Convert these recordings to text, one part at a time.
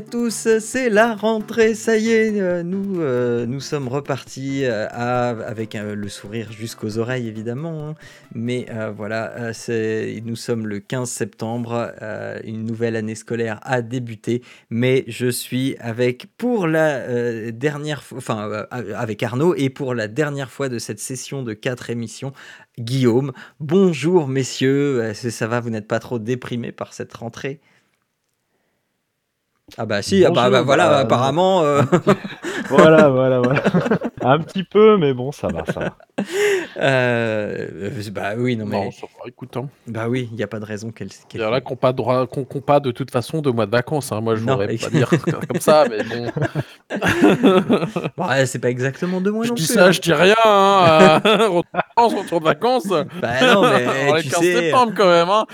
Tous, c'est la rentrée, ça y est, euh, nous, euh, nous sommes repartis euh, avec le sourire jusqu'aux oreilles évidemment, hein. mais voilà, nous sommes le 15 septembre, une nouvelle année scolaire a débuté, mais je suis avec pour la dernière fois, enfin avec Arnaud et pour la dernière fois de cette session de quatre émissions, Guillaume. Bonjour messieurs, ça va, vous n'êtes pas trop déprimés par cette rentrée? Ah bah si, ah bah, Bonjour, bah voilà, bah, apparemment. euh, Voilà, voilà, voilà. Un petit peu, mais bon, ça va, ça va. euh, bah oui, non mais, Non, ça va, écoute, hein. bah oui, il n'y a pas de raison qu'elle. il qu'elle- y en a qui n'ont pas, droit- qu'on- qu'on pas de toute façon de mois de vacances. hein. Moi, je voudrais pas dire comme ça, mais bon. Bon, ouais, c'est pas exactement deux mois je non dis plus. ça, hein. je dis rien. Hein. retour de vacances, retour de vacances. Bah non, mais On est tu 15 sais, septembre quand même. Hein.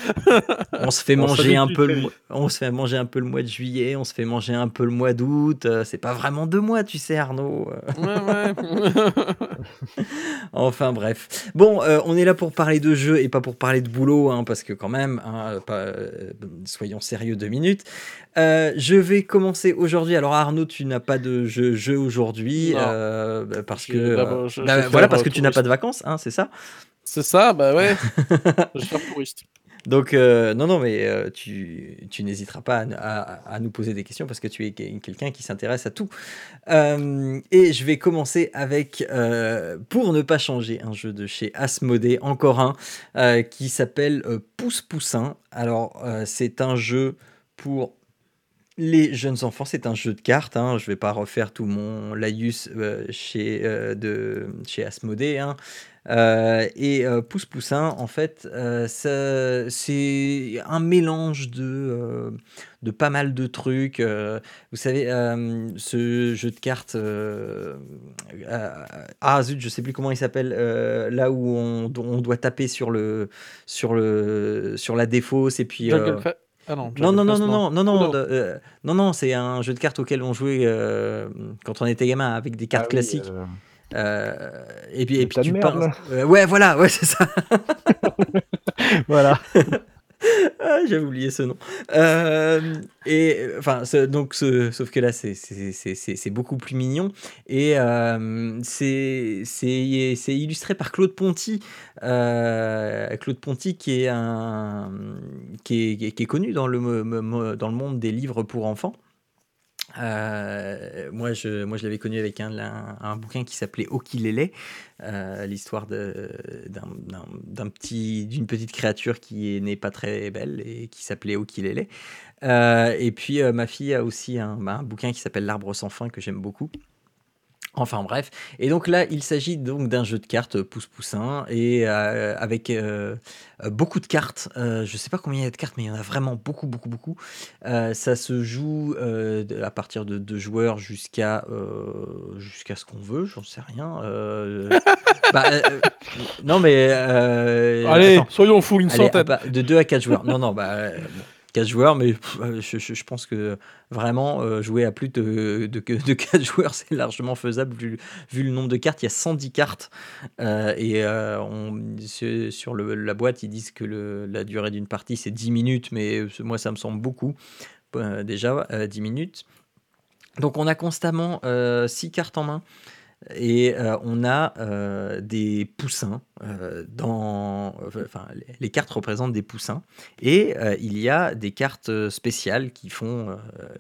on se fait On manger un peu, le, on se fait manger un peu le mois de juillet, on se fait manger un peu le mois d'août. euh, c'est pas vraiment deux mois, tu sais, Arnaud. Ouais, ouais. Enfin bref. Bon, euh, on est là pour parler de jeux et pas pour parler de boulot, hein, parce que quand même, hein, pas, euh, soyons sérieux deux minutes. Euh, je vais commencer aujourd'hui. Alors Arnaud, tu n'as pas de jeu, jeu aujourd'hui, parce que je- je bah, voilà, parce que tu n'as pas de vacances, hein, c'est ça? C'est ça, bah ouais. je vais faire touriste. Donc euh, non, non, mais euh, tu, n'hésiteras pas à, nous poser des questions parce que tu es que- quelqu'un qui s'intéresse à tout. Euh, et je vais commencer avec, pour ne pas changer, un jeu de chez Asmodée, encore un, qui s'appelle Pouce Poussin. Alors c'est un jeu pour les jeunes enfants, c'est un jeu de cartes. Hein. Je ne vais pas refaire tout mon laïus chez, euh, Asmodée. hein. Euh, et euh, Pouce Poussin, en fait, euh, c'est un mélange de, euh, de pas mal de trucs. euh, vous savez, euh, ce jeu de cartes. euh, euh, ah zut, je sais plus comment il s'appelle. euh, là où on, on doit taper sur, le, sur, le, sur la défausse et puis. euh, Ah non, non, non, non, non, non, non, non, de- euh, non, non, c'est un jeu de cartes auquel on jouait euh, quand on était gamin avec des cartes Ah oui, classiques. euh, Euh, et puis, et puis tu merde, penses. Euh, ouais, voilà, ouais, c'est ça. voilà. Ah, J'avais oublié ce nom. Euh, et enfin, ce- donc, ce- sauf que là, c'est- beaucoup plus mignon. Et euh, c'est illustré par Claude Ponty. Euh, Claude Ponty, qui est, un, qui est, qui est- qui est connu dans le, dans le monde des livres pour enfants. Euh, moi, je, moi, je l'avais connu avec un, un, un bouquin qui s'appelait Okilele, euh, l'histoire d'un petit, d'une petite créature qui est née pas très belle et qui s'appelait Okilele. Euh, et puis, euh, ma fille a aussi un, bah, un bouquin qui s'appelle L'arbre sans fin que j'aime beaucoup. Enfin bref, et donc là il s'agit donc d'un jeu de cartes pouce-poussin et euh, avec euh, euh, beaucoup de cartes. Euh, je sais pas combien il y a de cartes, mais il y en a vraiment beaucoup, beaucoup, beaucoup. Euh, ça se joue euh, à partir de deux joueurs jusqu'à euh, jusqu'à ce qu'on veut, j'en sais rien. Euh, bah, euh, non mais euh, Allez, attends. soyons fous, une Allez, centaine. ah bah, de 2 à 4 joueurs. Non, non, bah, euh, bon, 4 joueurs, mais euh, je, pense que vraiment euh, jouer à plus de, de, de 4 joueurs, c'est largement faisable vu, le nombre de cartes. Il y a 110 cartes. euh, et euh, on- sur la boîte, ils disent que la durée d'une partie, c'est 10 minutes, mais moi, ça me semble beaucoup. déjà, euh, 10 minutes. Donc, on a constamment 6 cartes en main. Et euh, on a euh, des poussins euh, dans. Enfin, les, cartes représentent des poussins. Et il y a des cartes spéciales qui font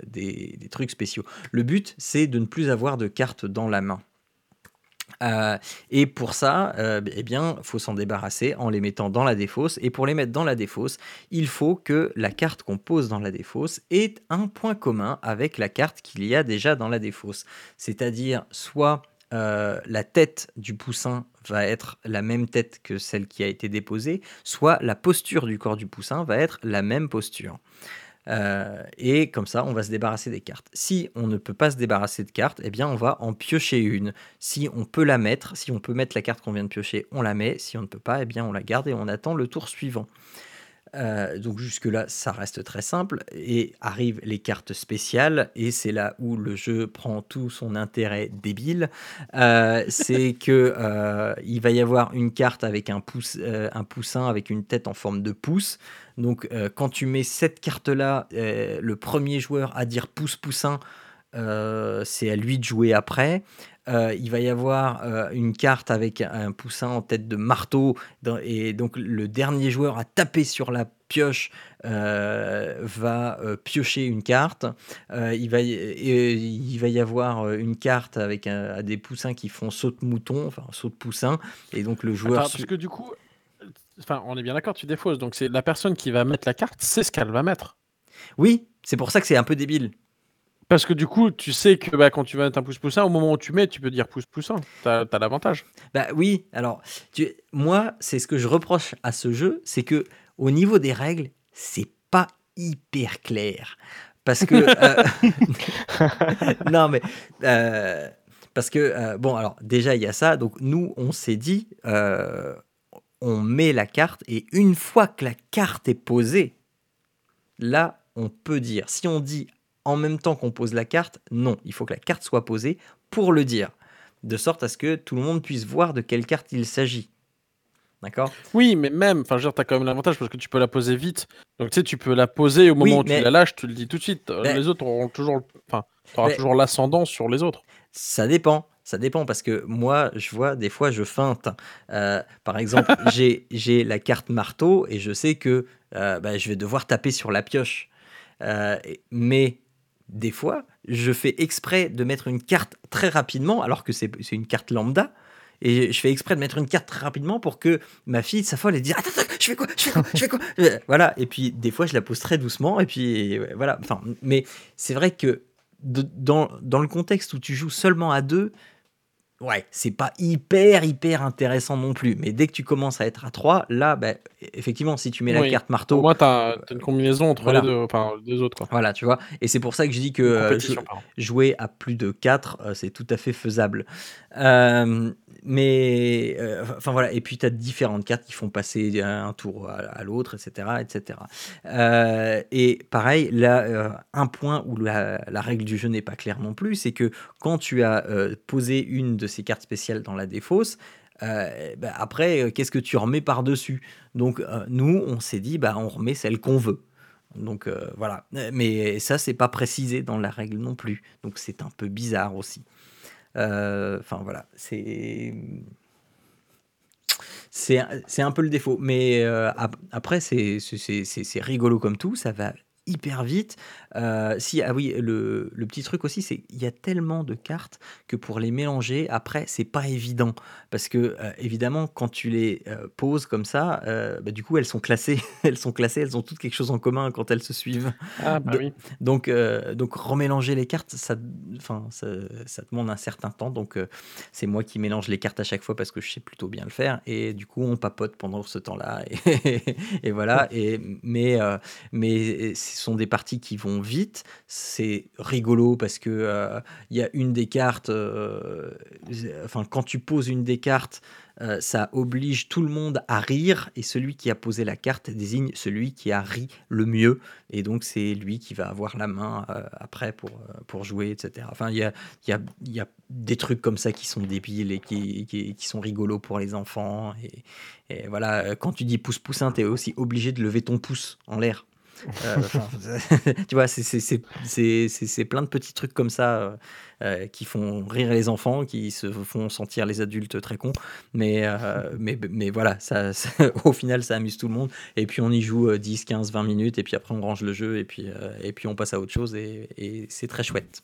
des, des trucs spéciaux. Le but, c'est de ne plus avoir de cartes dans la main. Et pour ça, eh bien, faut s'en débarrasser en les mettant dans la défausse. Et pour les mettre dans la défausse, il faut que la carte qu'on pose dans la défausse ait un point commun avec la carte qu'il y a déjà dans la défausse. C'est-à-dire soit euh, la tête du poussin va être la même tête que celle qui a été déposée, soit la posture du corps du poussin va être la même posture. Euh, et comme ça, on va se débarrasser des cartes. Si on ne peut pas se débarrasser de cartes, eh bien, on va en piocher une. Si on peut la mettre, si on peut mettre la carte qu'on vient de piocher, on la met. Si on ne peut pas, eh bien, on la garde et on attend le tour suivant. Euh, donc jusque-là, ça reste très simple. Et arrivent les cartes spéciales, et c'est là où le jeu prend tout son intérêt débile. Euh, c'est que euh, il va y avoir une carte avec un, pouce, un poussin avec une tête en forme de pouce. Donc quand tu mets cette carte-là, le premier joueur à dire pouce poussin, c'est à lui de jouer après. Euh, il va y avoir euh, une carte avec un poussin en tête de marteau, et donc le dernier joueur à taper sur la pioche euh, va piocher une carte. il, va y, il va y avoir une carte avec des poussins qui font saut de mouton, enfin saut de poussin, et donc le joueur. parce que du coup, enfin, on est bien d'accord, tu défausses, donc c'est la personne qui va mettre la carte, c'est ce qu'elle va mettre. Oui, c'est pour ça que c'est un peu débile. Parce que du coup, tu sais que bah, quand tu vas mettre un pouce poussin, au moment où tu mets, tu peux dire pouce poussin. Tu as, l'avantage. Bah oui, alors, tu... moi, c'est ce que je reproche à ce jeu, c'est que au niveau des règles, c'est pas hyper clair. Parce que. Euh, non, mais. Euh, parce que, euh, bon, alors, déjà, il y a ça. Donc, nous, on s'est dit, on met la carte, et une fois que la carte est posée, là, on peut dire. Si on dit en même temps qu'on pose la carte. Non, il faut que la carte soit posée pour le dire, de sorte à ce que tout le monde puisse voir de quelle carte il s'agit. D'accord? Oui, mais même, enfin, tu as quand même l'avantage parce que tu peux la poser vite. Donc, tu sais, tu peux la poser au moment où tu la lâches, tu le dis tout de suite. les autres auront toujours, enfin, toujours l'ascendant sur les autres. Ça dépend. Ça dépend parce que moi, je vois, des fois, je feinte. Euh, par exemple, j'ai la carte marteau et je sais que euh, bah, je vais devoir taper sur la pioche. Euh, mais des fois, je fais exprès de mettre une carte très rapidement, alors que c'est une carte lambda. Et je fais exprès de mettre une carte très rapidement pour que ma fille s'affole et dise Attends, attends, je fais quoi Je fais quoi Je fais quoi euh, Voilà. Et puis, des fois, je la pose très doucement. Et puis, voilà. Enfin, mais c'est vrai que dans, dans le contexte où tu joues seulement à deux, Ouais, c'est pas hyper, hyper intéressant non plus. Mais dès que tu commences à être à 3, là, bah, effectivement, si tu mets la carte marteau. Pour moi, tu as, une combinaison entre les deux, enfin, deux autres. Quoi. Voilà, tu vois. Et c'est pour ça que je dis que euh, jouer à plus de 4, euh, c'est tout à fait faisable. Euh, mais euh, enfin voilà, et puis tu as différentes cartes qui font passer un tour à, l'autre, etc. etc. Euh, et pareil, là, euh, un point où la, règle du jeu n'est pas claire non plus, c'est que quand tu as posé une de ces cartes spéciales dans la défausse, bah, après, qu'est-ce que tu remets par-dessus? Donc nous, on s'est dit, bah, on remet celle qu'on veut. Donc voilà, mais ça, c'est pas précisé dans la règle non plus. Donc c'est un peu bizarre aussi. Euh, enfin voilà, c'est c'est un peu le défaut. Mais euh, après, c'est rigolo comme tout, ça va hyper vite. Euh, si, ah oui, le, le petit truc aussi, c'est qu'il y a tellement de cartes que pour les mélanger, après, c'est pas évident. Parce que, euh, évidemment, quand tu les euh, poses comme ça, bah, du coup, elles sont classées. elles sont classées, elles ont toutes quelque chose en commun quand elles se suivent. Ah, bah oui. Donc, donc remélanger les cartes, ça, enfin, ça, ça, demande un certain temps. Donc, c'est moi qui mélange les cartes à chaque fois parce que je sais plutôt bien le faire. Et du coup, on papote pendant ce temps-là. Et, et, voilà. Et, mais, mais ce sont des parties qui vont vite. C'est rigolo parce que euh, il y a une des cartes. Euh, enfin, quand tu poses une des cartes, euh, ça oblige tout le monde à rire et celui qui a posé la carte désigne celui qui a ri le mieux et donc c'est lui qui va avoir la main après pour, pour jouer, etc. Enfin, il y a, y, y a, des trucs comme ça qui sont débiles et qui, qui, qui sont rigolos pour les enfants. Et, et voilà, quand tu dis pouce poussin, tu es aussi obligé de lever ton pouce en l'air. Euh, tu vois, c'est plein de petits trucs comme ça euh, euh, qui font rire les enfants, qui se font sentir les adultes très cons. Mais, mais, mais voilà, au final, ça amuse tout le monde. Et puis on y joue 10, 15, 20 minutes, et puis après on range le jeu, et puis, et puis on passe à autre chose, et, et c'est très chouette.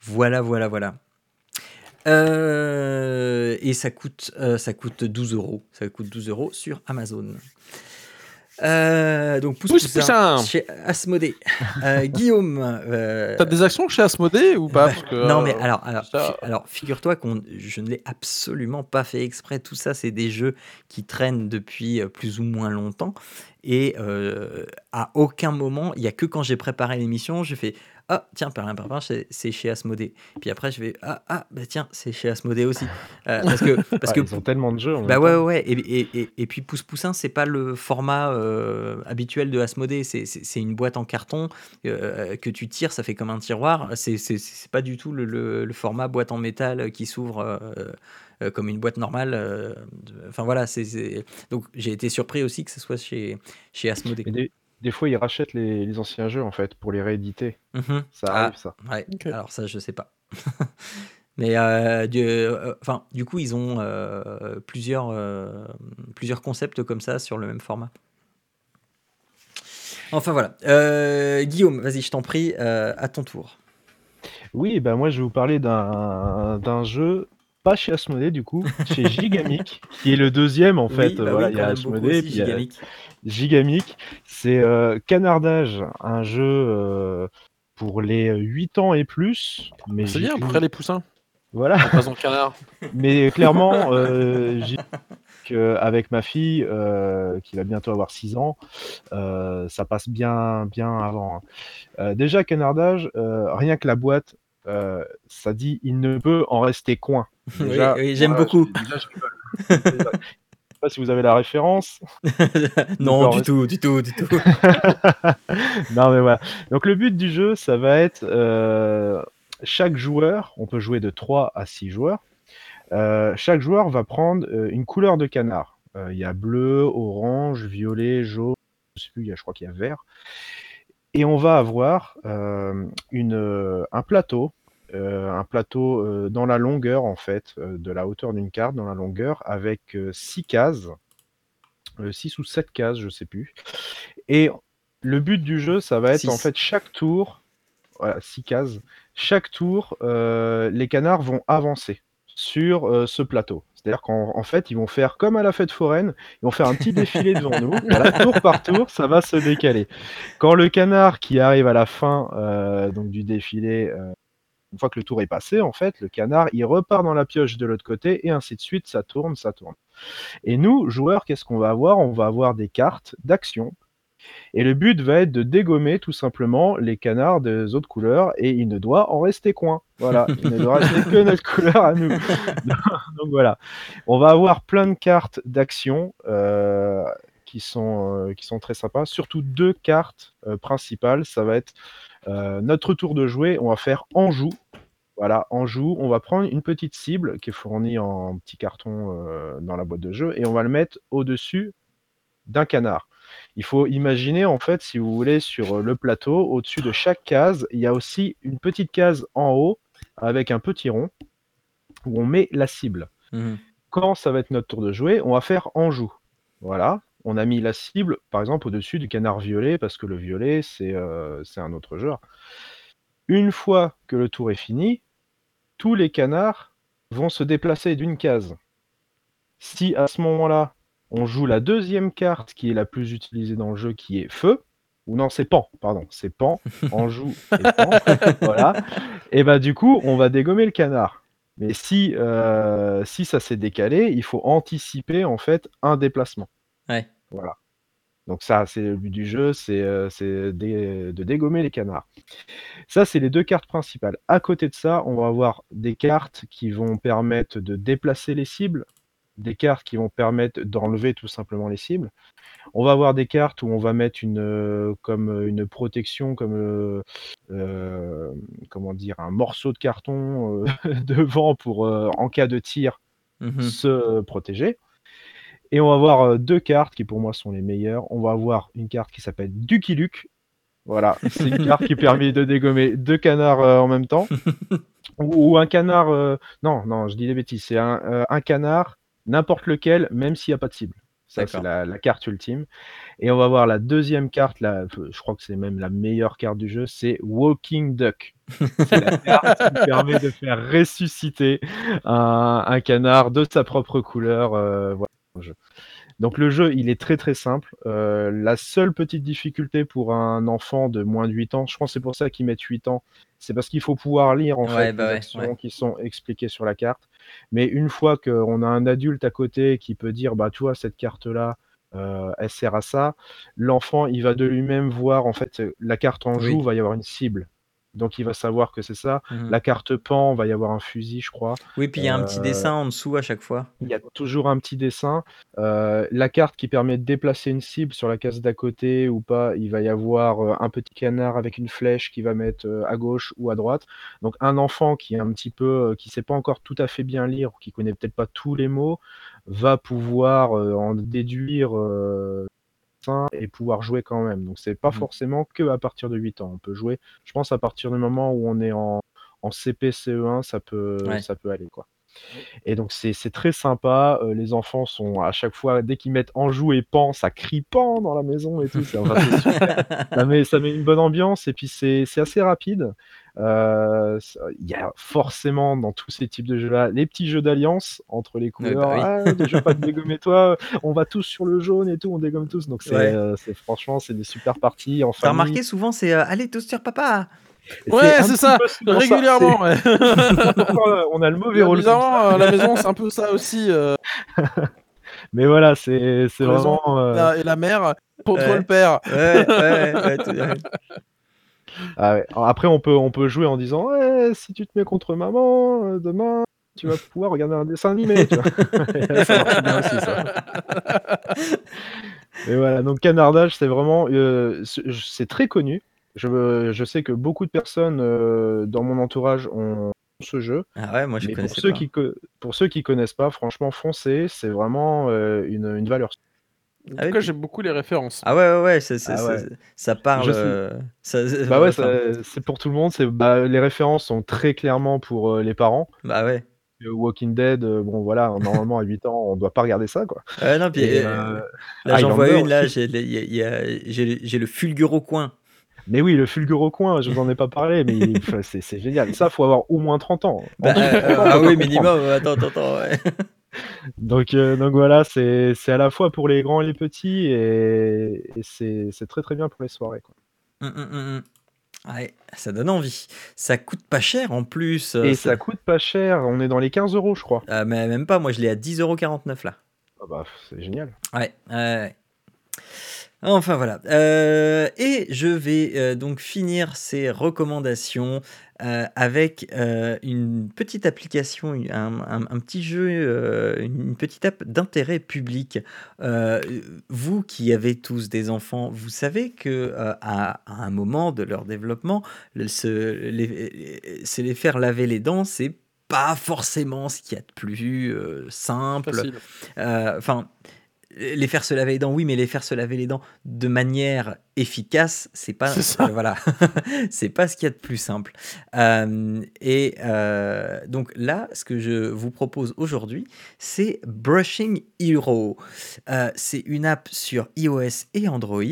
Voilà, voilà, voilà. et ça coûte, ça coûte 12 euros. Ça coûte 12 euros sur Amazon. Euh, donc pouce, pouce poussin, chez Asmodée. Euh, Guillaume. Euh, T'as des actions chez Asmodée ou pas Non mais alors, alors, alors figure-toi que je ne l'ai absolument pas fait exprès. Tout ça, c'est des jeux qui traînent depuis plus ou moins longtemps. Et à aucun moment, il y a que quand j'ai préparé l'émission, je fais ah tiens Perlin c'est chez Asmodée. Puis après je vais ah ah bah tiens c'est chez Asmodée aussi. Euh, parce que parce que ils ont tellement de jeux bah ouais ouais, Et, et, et, puis Pouce Poussin c'est pas le format euh, habituel de Asmodée. C'est une boîte en carton euh, que tu tires ça fait comme un tiroir. C'est pas du tout le, le, format boîte en métal qui s'ouvre comme une boîte normale enfin voilà c'est donc j'ai été surpris aussi que ce soit chez chez Asmodée des fois, ils rachètent les, anciens jeux en fait pour les rééditer. Mhm. Ça arrive, ah, ça. Ouais. Alors ça, je sais pas. Mais euh, du, euh, enfin, du coup, ils ont euh, plusieurs, plusieurs concepts comme ça sur le même format. Enfin voilà. Guillaume, vas-y, je t'en prie, à ton tour. Oui, ben moi je vais vous parler d'un jeu, pas chez Asmodee du coup, chez Gigamic, qui est le deuxième en fait. Bah voilà, il y a Asmodee, puis Gigamic. Gigamic. C'est euh, Canardage, un jeu euh, pour les 8 ans et plus. Mais C'est bien, après les poussins. Voilà. En canard. mais clairement, euh, avec ma fille, qui va bientôt avoir 6 ans, ça passe bien, bien avant. Hein. déjà, Canardage, rien que la boîte, ça dit il ne peut en rester coin. oui, j'aime beaucoup. si vous avez la référence. non, du tout, du tout, du tout. non, mais voilà. Donc, le but du jeu, ça va être euh, chaque joueur, on peut jouer de 3 à 6 joueurs. Euh, chaque joueur va prendre euh, une couleur de canard. Il y a bleu, orange, violet, jaune, je sais plus, je crois qu'il y a vert. Et on va avoir une, un plateau euh, un plateau euh, dans la longueur, en fait, euh, de la hauteur d'une carte, dans la longueur, avec 6 cases, 6 ou 7 cases, je sais plus. Et le but du jeu, ça va être en fait chaque tour, voilà, 6 cases, chaque tour, les canards vont avancer sur ce plateau. C'est-à-dire qu'en fait, ils vont faire comme à la fête foraine, ils vont faire un petit défilé devant nous. tour par tour, ça va se décaler. Quand le canard qui arrive à la fin donc du défilé une fois que le tour est passé, en fait, le canard, il repart dans la pioche de l'autre côté, et ainsi de suite, ça tourne, ça tourne. Et nous, joueurs, qu'est-ce qu'on va avoir? On va avoir des cartes d'action. Et le but va être de dégommer tout simplement les canards des autres couleurs, et il ne doit en rester coin. Voilà, il ne doit rester que notre couleur à nous. Donc voilà, on va avoir plein de cartes d'action. Euh, qui sont, euh, qui sont très sympas. Surtout deux cartes euh, principales. Ça va être notre tour de jouer, on va faire Anjou. Voilà, Anjou, on va prendre une petite cible qui est fournie en petit carton euh, dans la boîte de jeu et on va le mettre au-dessus d'un canard. Il faut imaginer, en fait, si vous voulez, sur le plateau, au-dessus de chaque case, il y a aussi une petite case en haut avec un petit rond où on met la cible. Mmh. Quand ça va être notre tour de jouer, on va faire Anjou. Voilà, on a mis la cible, par exemple, au-dessus du canard violet, parce que le violet, euh, c'est un autre joueur. Une fois que le tour est fini, tous les canards vont se déplacer d'une case. Si à ce moment-là, on joue la deuxième carte qui est la plus utilisée dans le jeu, qui est feu, ou non, c'est pan, pardon, c'est pan, on joue et pan, voilà, et bah du coup, on va dégommer le canard. Mais si, euh, si ça s'est décalé, il faut anticiper en fait un déplacement. Ouais. Voilà. Donc ça, c'est le but du jeu, c'est euh, de dégommer les canards. Ça, c'est les deux cartes principales. À côté de ça, on va avoir des cartes qui vont permettre de déplacer les cibles, des cartes qui vont permettre d'enlever tout simplement les cibles. On va avoir des cartes où on va mettre une, euh, comme une protection, comme euh, comment dire, un morceau de carton devant pour, en cas de tir, mmh se protéger. Et on va avoir euh, deux cartes qui pour moi sont les meilleures. On va avoir une carte qui s'appelle Ducky Luke. Voilà, c'est une carte qui permet de dégommer deux canards euh, en même temps. ou, un canard. Euh, non, non, je dis des bêtises. C'est un, canard, n'importe lequel, même s'il n'y a pas de cible. Ça, c'est la, carte ultime. Et on va voir la deuxième carte, là, je crois que c'est même la meilleure carte du jeu, c'est Walking Duck. C'est la carte qui permet de faire ressusciter un, canard de sa propre couleur. voilà. Donc le jeu, il est très très simple. Euh, la seule petite difficulté pour un enfant de moins de 8 ans, je pense que c'est pour ça qu'ils mettent 8 ans, c'est parce qu'il faut pouvoir lire en fait bah les actions qui sont expliquées sur la carte. Mais une fois qu'on a un adulte à côté qui peut dire, bah tu vois, cette carte-là, elle sert à ça. L'enfant, il va de lui-même voir en fait la carte en joue, va y avoir une cible. Donc il va savoir que c'est ça. Mmh la carte pan, va y avoir un fusil, je crois. Oui, puis il y a un petit dessin en dessous à chaque fois. Il y a toujours un petit dessin. la carte qui permet de déplacer une cible sur la case d'à côté ou pas, il va y avoir un petit canard avec une flèche qui va mettre à gauche ou à droite. Donc un enfant qui est un petit peu, qui sait pas encore tout à fait bien lire ou qui connaît peut-être pas tous les mots, va pouvoir en déduire et pouvoir jouer quand même. Donc c'est pas mmh. forcément que à partir de 8 ans. On peut jouer, je pense à partir du moment où on est en, en CP, CE1, ça peut, ça peut aller quoi. Et donc c'est très sympa. Euh, les enfants sont à chaque fois, dès qu'ils mettent en joue et pan, ça crie pan dans la maison et tout. ça, met, ça met une bonne ambiance et puis c'est assez rapide. Euh, il y a forcément dans tous ces types de jeux-là les petits jeux d'alliance entre les couleurs. Bah ah, pas te dégommer toi, on va tous sur le jaune et tout, on dégomme tous. Donc c'est euh, franchement c'est des super parties. T'as remarqué souvent c'est allez tous sur papa. ouais, c'est ça, régulièrement. on a le mauvais rôle. la maison, c'est un peu ça aussi. Mais voilà, c'est vraiment. Et la mère contre le père. Ouais, ouais, ah Après, on peut, on peut jouer en disant ouais, si tu te mets contre maman, euh, demain, tu vas pouvoir regarder un dessin animé. Tu vois ça marche bien aussi, ça. Et voilà, donc Canardage, c'est vraiment. Euh, c'est très connu. Je, je, sais que beaucoup de personnes euh, dans mon entourage ont ce jeu. Ah ouais, moi je Mais pour ceux pas. Qui, pour ceux qui connaissent pas, franchement, foncez, c'est vraiment une, une valeur en ah tout cas, j'aime beaucoup les références. Ah ouais, ouais, ouais, ah ça parle. Euh, bah ouais, c'est pour tout le monde. Bah, les références sont très clairement pour euh, les parents. Bah ouais. Walking Dead, euh, bon voilà, normalement à 8 ans, on doit pas regarder ça quoi. Ouais, non, puis, là j'en vois une, là, j'ai le fulgure au coin. Mais oui, le fulgure au coin, je vous en ai pas parlé, mais c'est génial. Ça, faut avoir au moins 30 ans. Bah, ah oui, minimum, attends, attends, attends, ouais. Donc, euh, donc voilà, c'est à la fois pour les grands et les petits et, c'est très très bien pour les soirées. Quoi. Hum, hum, hum, ouais, ça donne envie. Ça coûte pas cher en plus. Euh, et ça... coûte pas cher, on est dans les 15 euros je crois. Ah, mais même pas, moi je l'ai à 10,49€ là. Ah bah c'est génial. Ouais, ouais. Enfin voilà. Euh, et je vais donc finir ces recommandations euh, avec euh, une petite application, un, petit jeu, euh, une petite app d'intérêt public. vous qui avez tous des enfants, vous savez que à, un moment de leur développement, se les, les faire laver les dents, c'est pas forcément ce qu'il y a de plus simple. Enfin les faire se laver les dents, oui, mais les faire se laver les dents de manière efficace, c'est pas ça. voilà, c'est pas ce qu'il y a de plus simple. Euh, et euh, donc là, ce que je vous propose aujourd'hui, c'est Brushing Hero. Euh, c'est une app sur iOS et Android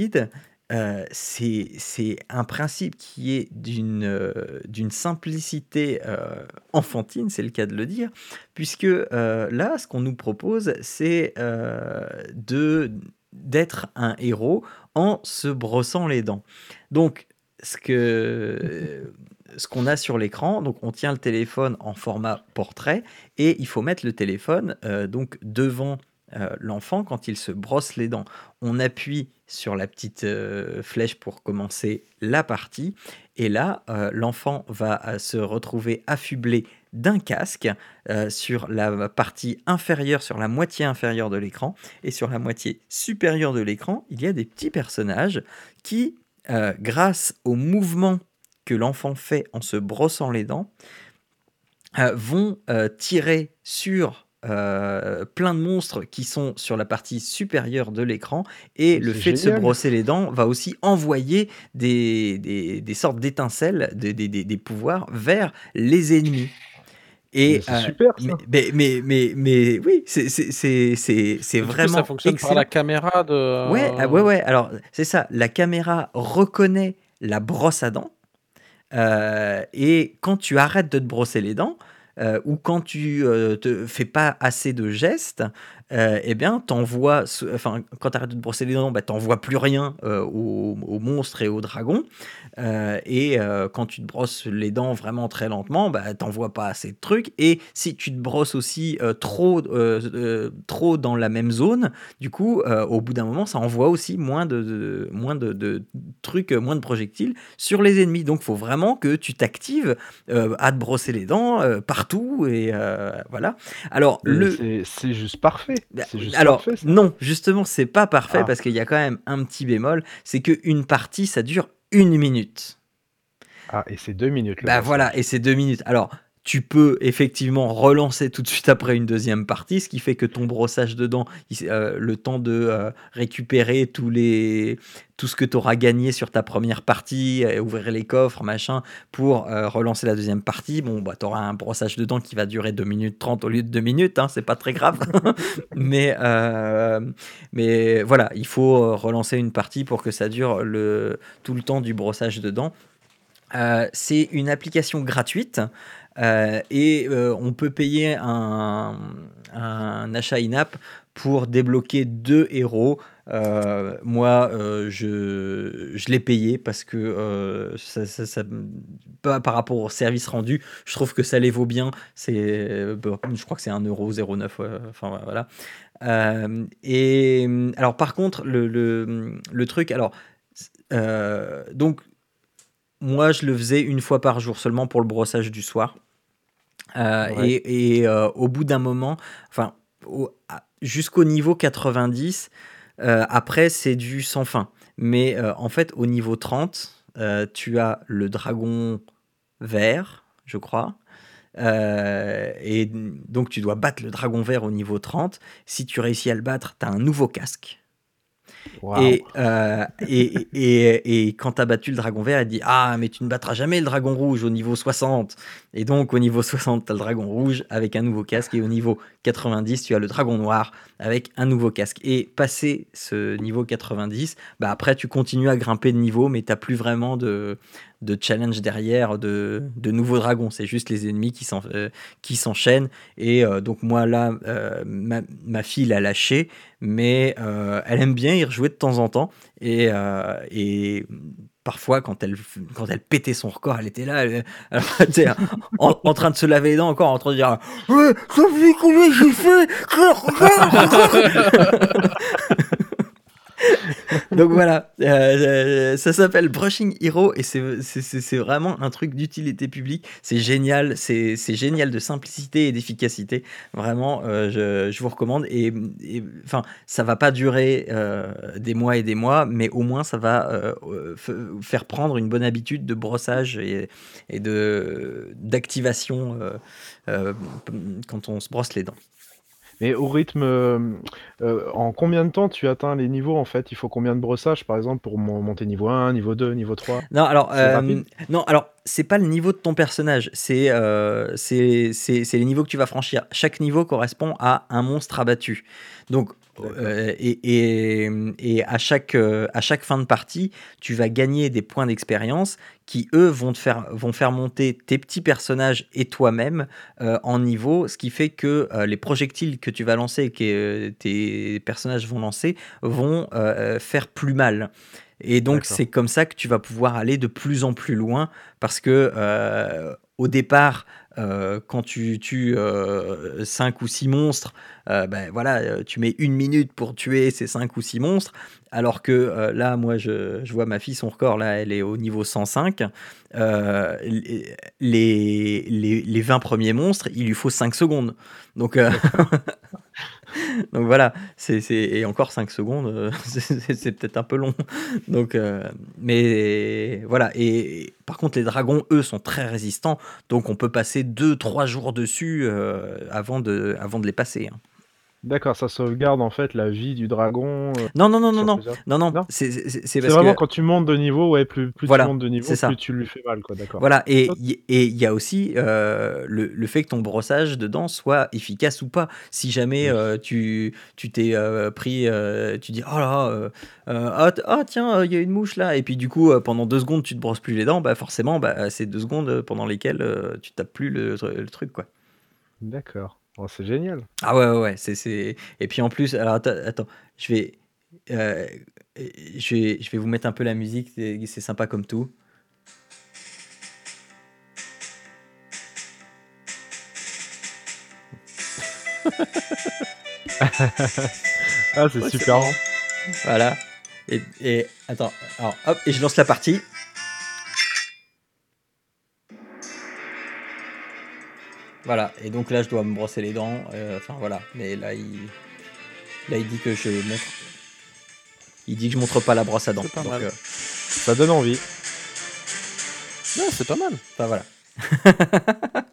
euh, c'est un principe qui est d'une euh, simplicité euh, enfantine, c'est le cas de le dire, puisque là, ce qu'on nous propose, c'est d'être un héros en se brossant les dents. Donc, ce que ce qu'on a sur l'écran, donc on tient le téléphone en format portrait et il faut mettre le téléphone donc devant euh, l'enfant quand il se brosse les dents. On appuie sur la petite euh, flèche pour commencer la partie. Et là, euh, l'enfant va se retrouver affublé d'un casque sur la partie inférieure, sur la moitié inférieure de l'écran. Et sur la moitié supérieure de l'écran, il y a des petits personnages qui, grâce au mouvement que l'enfant fait en se brossant les dents, vont tirer sur euh, plein de monstres qui sont sur la partie supérieure de l'écran et le fait de se brosser les dents va aussi envoyer des, des, sortes d'étincelles, des, des, pouvoirs vers les ennemis. Et c'est euh, super. Mais, mais, mais, mais, oui, c'est vraiment. Ça fonctionne par la caméra de. Ouais, ah, ouais, ouais. Alors, c'est ça. La caméra reconnaît la brosse à dents. Euh, et quand tu arrêtes de te brosser les dents, euh, ou quand tu ne euh, te fais pas assez de gestes, euh, eh bien, t'envoies, enfin, quand tu arrêtes de te brosser les dents, bah, t'envoies plus rien euh, aux, monstres et aux dragons. Euh, et quand tu te brosses les dents vraiment très lentement, bah, t'envoies pas assez de trucs. Et si tu te brosses aussi trop, trop dans la même zone, du coup, au bout d'un moment, ça envoie aussi moins de, moins de, trucs, moins de projectiles sur les ennemis. Donc, faut vraiment que tu t'actives à te brosser les dents partout. Et voilà. Alors, le... c'est juste parfait. Bah, alors, non, justement, c'est pas parfait ah. parce qu'il y a quand même un petit bémol, c'est qu'une partie, ça dure une minute. Ah, et c'est deux minutes. Bah voilà, et c'est deux minutes. Alors, tu peux effectivement relancer tout de suite après une deuxième partie, ce qui fait que ton brossage dedans, euh, le temps de euh, récupérer tous les, tout ce que tu auras gagné sur ta première partie, euh, ouvrir les coffres, machin, pour relancer la deuxième partie, bon, bah, tu auras un brossage dedans qui va durer 2 minutes 30 au lieu de 2 minutes, hein, c'est pas très grave. mais, mais voilà, il faut relancer une partie pour que ça dure le, tout le temps du brossage dedans. c'est une application gratuite et euh, on peut payer un, achat in-app pour débloquer deux héros. Euh, moi, je, je l'ai payé parce que ça, ça, par rapport au service rendu, je trouve que ça les vaut bien. C'est, je crois que c'est 1,09€. enfin voilà. et alors, par contre, le, le, le truc, alors, donc moi, je le faisais une fois par jour seulement pour le brossage du soir. Euh, et, euh, au bout d'un moment, enfin, jusqu'au niveau 90, euh, après, c'est du sans fin. Mais en fait, au niveau 30, tu as le dragon vert, je crois. et donc, tu dois battre le dragon vert au niveau 30. Si tu réussis à le battre, tu as un nouveau casque. Euh, et, et, et, quand tu as battu le dragon vert, elle dit Ah, mais tu ne battras jamais le dragon rouge au niveau 60. Et donc, au niveau 60, tu as le dragon rouge avec un nouveau casque. Et au niveau 90, tu as le dragon noir avec un nouveau casque. Et passé ce niveau 90, bah après, tu continues à grimper de niveau, mais tu plus vraiment de, de challenge derrière de, de nouveaux dragons. C'est juste les ennemis qui euh, s'enchaînent. et euh, donc, moi, là, euh, ma, fille l'a lâché, mais elle aime bien y rejouer de temps en temps. Et, et parfois quand elle quand elle pétait son record elle était là elle, en, en, train de se laver les dents encore en train de dire ça fait combien j'ai fait? Donc voilà, euh, euh, ça s'appelle Brushing Hero et c'est vraiment un truc d'utilité publique. C'est génial, c'est génial de simplicité et d'efficacité. Vraiment, euh, je, vous recommande. Et enfin, ça va pas durer des mois et des mois, mais au moins ça va faire prendre une bonne habitude de brossage et, et d'activation quand on se brosse les dents. Mais au rythme, euh, euh, en combien de temps tu atteins les niveaux en fait? Il faut combien de brossages par exemple pour monter niveau 1, niveau 2, niveau 3 Non, alors, euh, non, alors c'est pas le niveau de ton personnage, c'est c'est les niveaux que tu vas franchir. Chaque niveau correspond à un monstre abattu. Donc euh, et, et, à, chaque, euh, à chaque fin de partie, tu vas gagner des points d'expérience qui, eux, vont, te faire, vont faire monter tes petits personnages et toi-même euh, en niveau, ce qui fait que les projectiles que tu vas lancer et que tes personnages vont lancer vont faire plus mal. Et donc, c'est comme ça que tu vas pouvoir aller de plus en plus loin parce que au départ, euh, quand tu tues 5 euh, ou 6 monstres, euh, ben voilà, tu mets une minute pour tuer ces 5 ou 6 monstres, alors que là, moi, je, je, vois ma fille, son record, là, elle est au niveau 105. les, les, les, 20 premiers monstres, il lui faut 5 secondes. Donc, Donc voilà, c'est, et encore 5 secondes, c'est, peut-être un peu long. Donc, mais voilà, et, par contre, les dragons, eux, sont très résistants, donc on peut passer 2-3 jours dessus avant, de, avant de les passer. Hein. D'accord, ça sauvegarde en fait la vie du dragon. Euh, non, non, non, non, non, non, non, c'est c'est vraiment quand tu montes de niveau, ouais, plus, plus tu montes de niveau, plus tu lui fais mal, quoi, d'accord. Voilà, et il y a aussi euh, le, le, fait que ton brossage dedans soit efficace ou pas. Si jamais euh, tu tu t'es pris, tu dis oh là, ah, ah, tiens, il y a une mouche là, et puis du coup pendant deux secondes tu te brosses plus les dents, bah forcément, bah, c'est deux secondes pendant lesquelles tu tapes plus le, le truc, quoi. D'accord. Oh, c'est génial. Ah ouais, ouais, ouais, c'est, c'est... Et puis en plus, alors attends, attends je vais, euh, je vais, je vais vous mettre un peu la musique, c'est, c'est sympa comme tout. ah, c'est super. Voilà. Et, et attends, alors, hop, et je lance la partie. Voilà, et donc là je dois me brosser les dents, euh, enfin voilà, mais là il, là il dit que je montre, il dit que je montre pas la brosse à dents. Donc, euh, Ça donne envie. Non, c'est pas mal. Enfin voilà.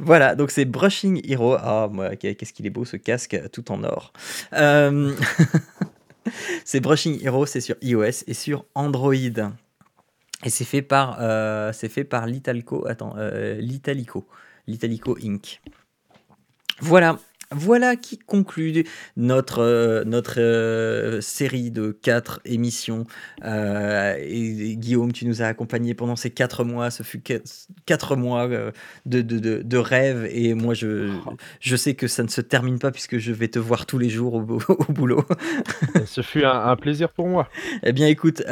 voilà, donc c'est Brushing Hero. Ah, moi, qu'est-ce qu'il est beau ce casque tout en or. Euh, c'est Brushing Hero, c'est sur iOS et sur Android. Et c'est fait par, c'est fait par l'Italco, attends, l'Italico. l'Italico Inc. Voilà, voilà qui conclut notre, euh, notre euh, série de quatre émissions. Euh, et, Guillaume, tu nous as accompagnés pendant ces quatre mois. Ce fut quatre mois de, de, de, de rêve. Et moi, je, je sais que ça ne se termine pas puisque je vais te voir tous les jours au, boulot. Ce fut un, plaisir pour moi. Eh bien, écoute,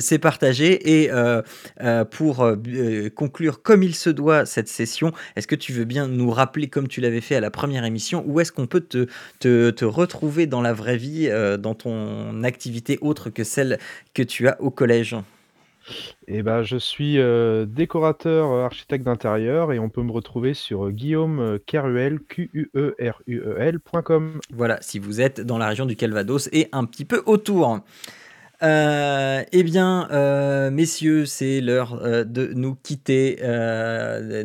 c'est partagé. Et pour conclure comme il se doit cette session, est-ce que tu veux bien nous rappeler, comme tu l'avais fait à la première émission, où est-ce qu'on peut te, te, te, retrouver dans la vraie vie, euh, dans ton activité autre que celle que tu as au collège? Eh ben, je suis euh, décorateur euh, architecte d'intérieur et on peut me retrouver sur Guillaume Keruel, q u e r u e l.com. Voilà, si vous êtes dans la région du Calvados et un petit peu autour. Euh, eh bien, euh, messieurs, c'est l'heure euh, de nous quitter.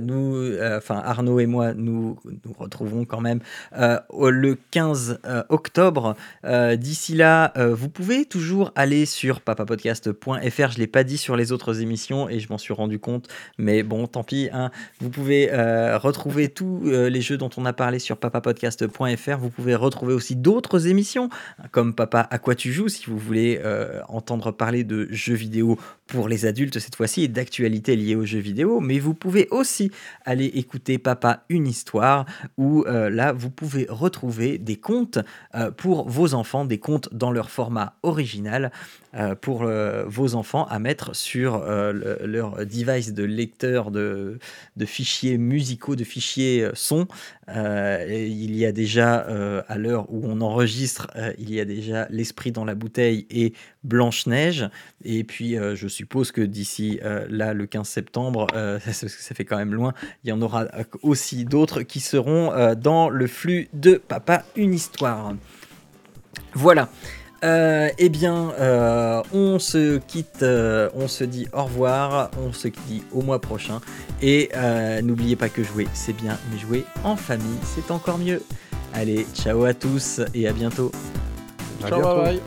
nous, enfin Arnaud et moi, nous nous retrouvons quand même le 15 octobre. D'ici là, vous pouvez toujours aller sur papapodcast.fr. Je l'ai pas dit sur les autres émissions et je m'en suis rendu compte, mais bon, tant pis. Hein. Vous pouvez retrouver tous les jeux dont on a parlé sur papapodcast.fr. Vous pouvez retrouver aussi d'autres émissions comme Papa à quoi tu joues si vous voulez entendre parler de jeux vidéo pour les adultes cette fois-ci et d'actualités liées aux jeux vidéo, mais vous pouvez aussi aller écouter Papa une histoire où euh, là vous pouvez retrouver des contes euh, pour vos enfants, des contes dans leur format original euh, pour vos enfants à mettre sur leur device de lecteur de, de, fichiers musicaux, de fichiers son. il y a déjà, à l'heure où on enregistre, il y a déjà L'Esprit dans la bouteille et Blanche-Neige. Et puis je suppose que d'ici là, le 15 septembre, ça, ça, fait quand même loin, il y en aura aussi d'autres qui seront dans le flux de Papa une histoire. Voilà. Euh, eh bien, euh, on se quitte, euh, on se dit au revoir, on se dit au mois prochain. Et n'oubliez pas que jouer, c'est bien, mais jouer en famille, c'est encore mieux. Allez, ciao à tous et à bientôt. ciao, bye.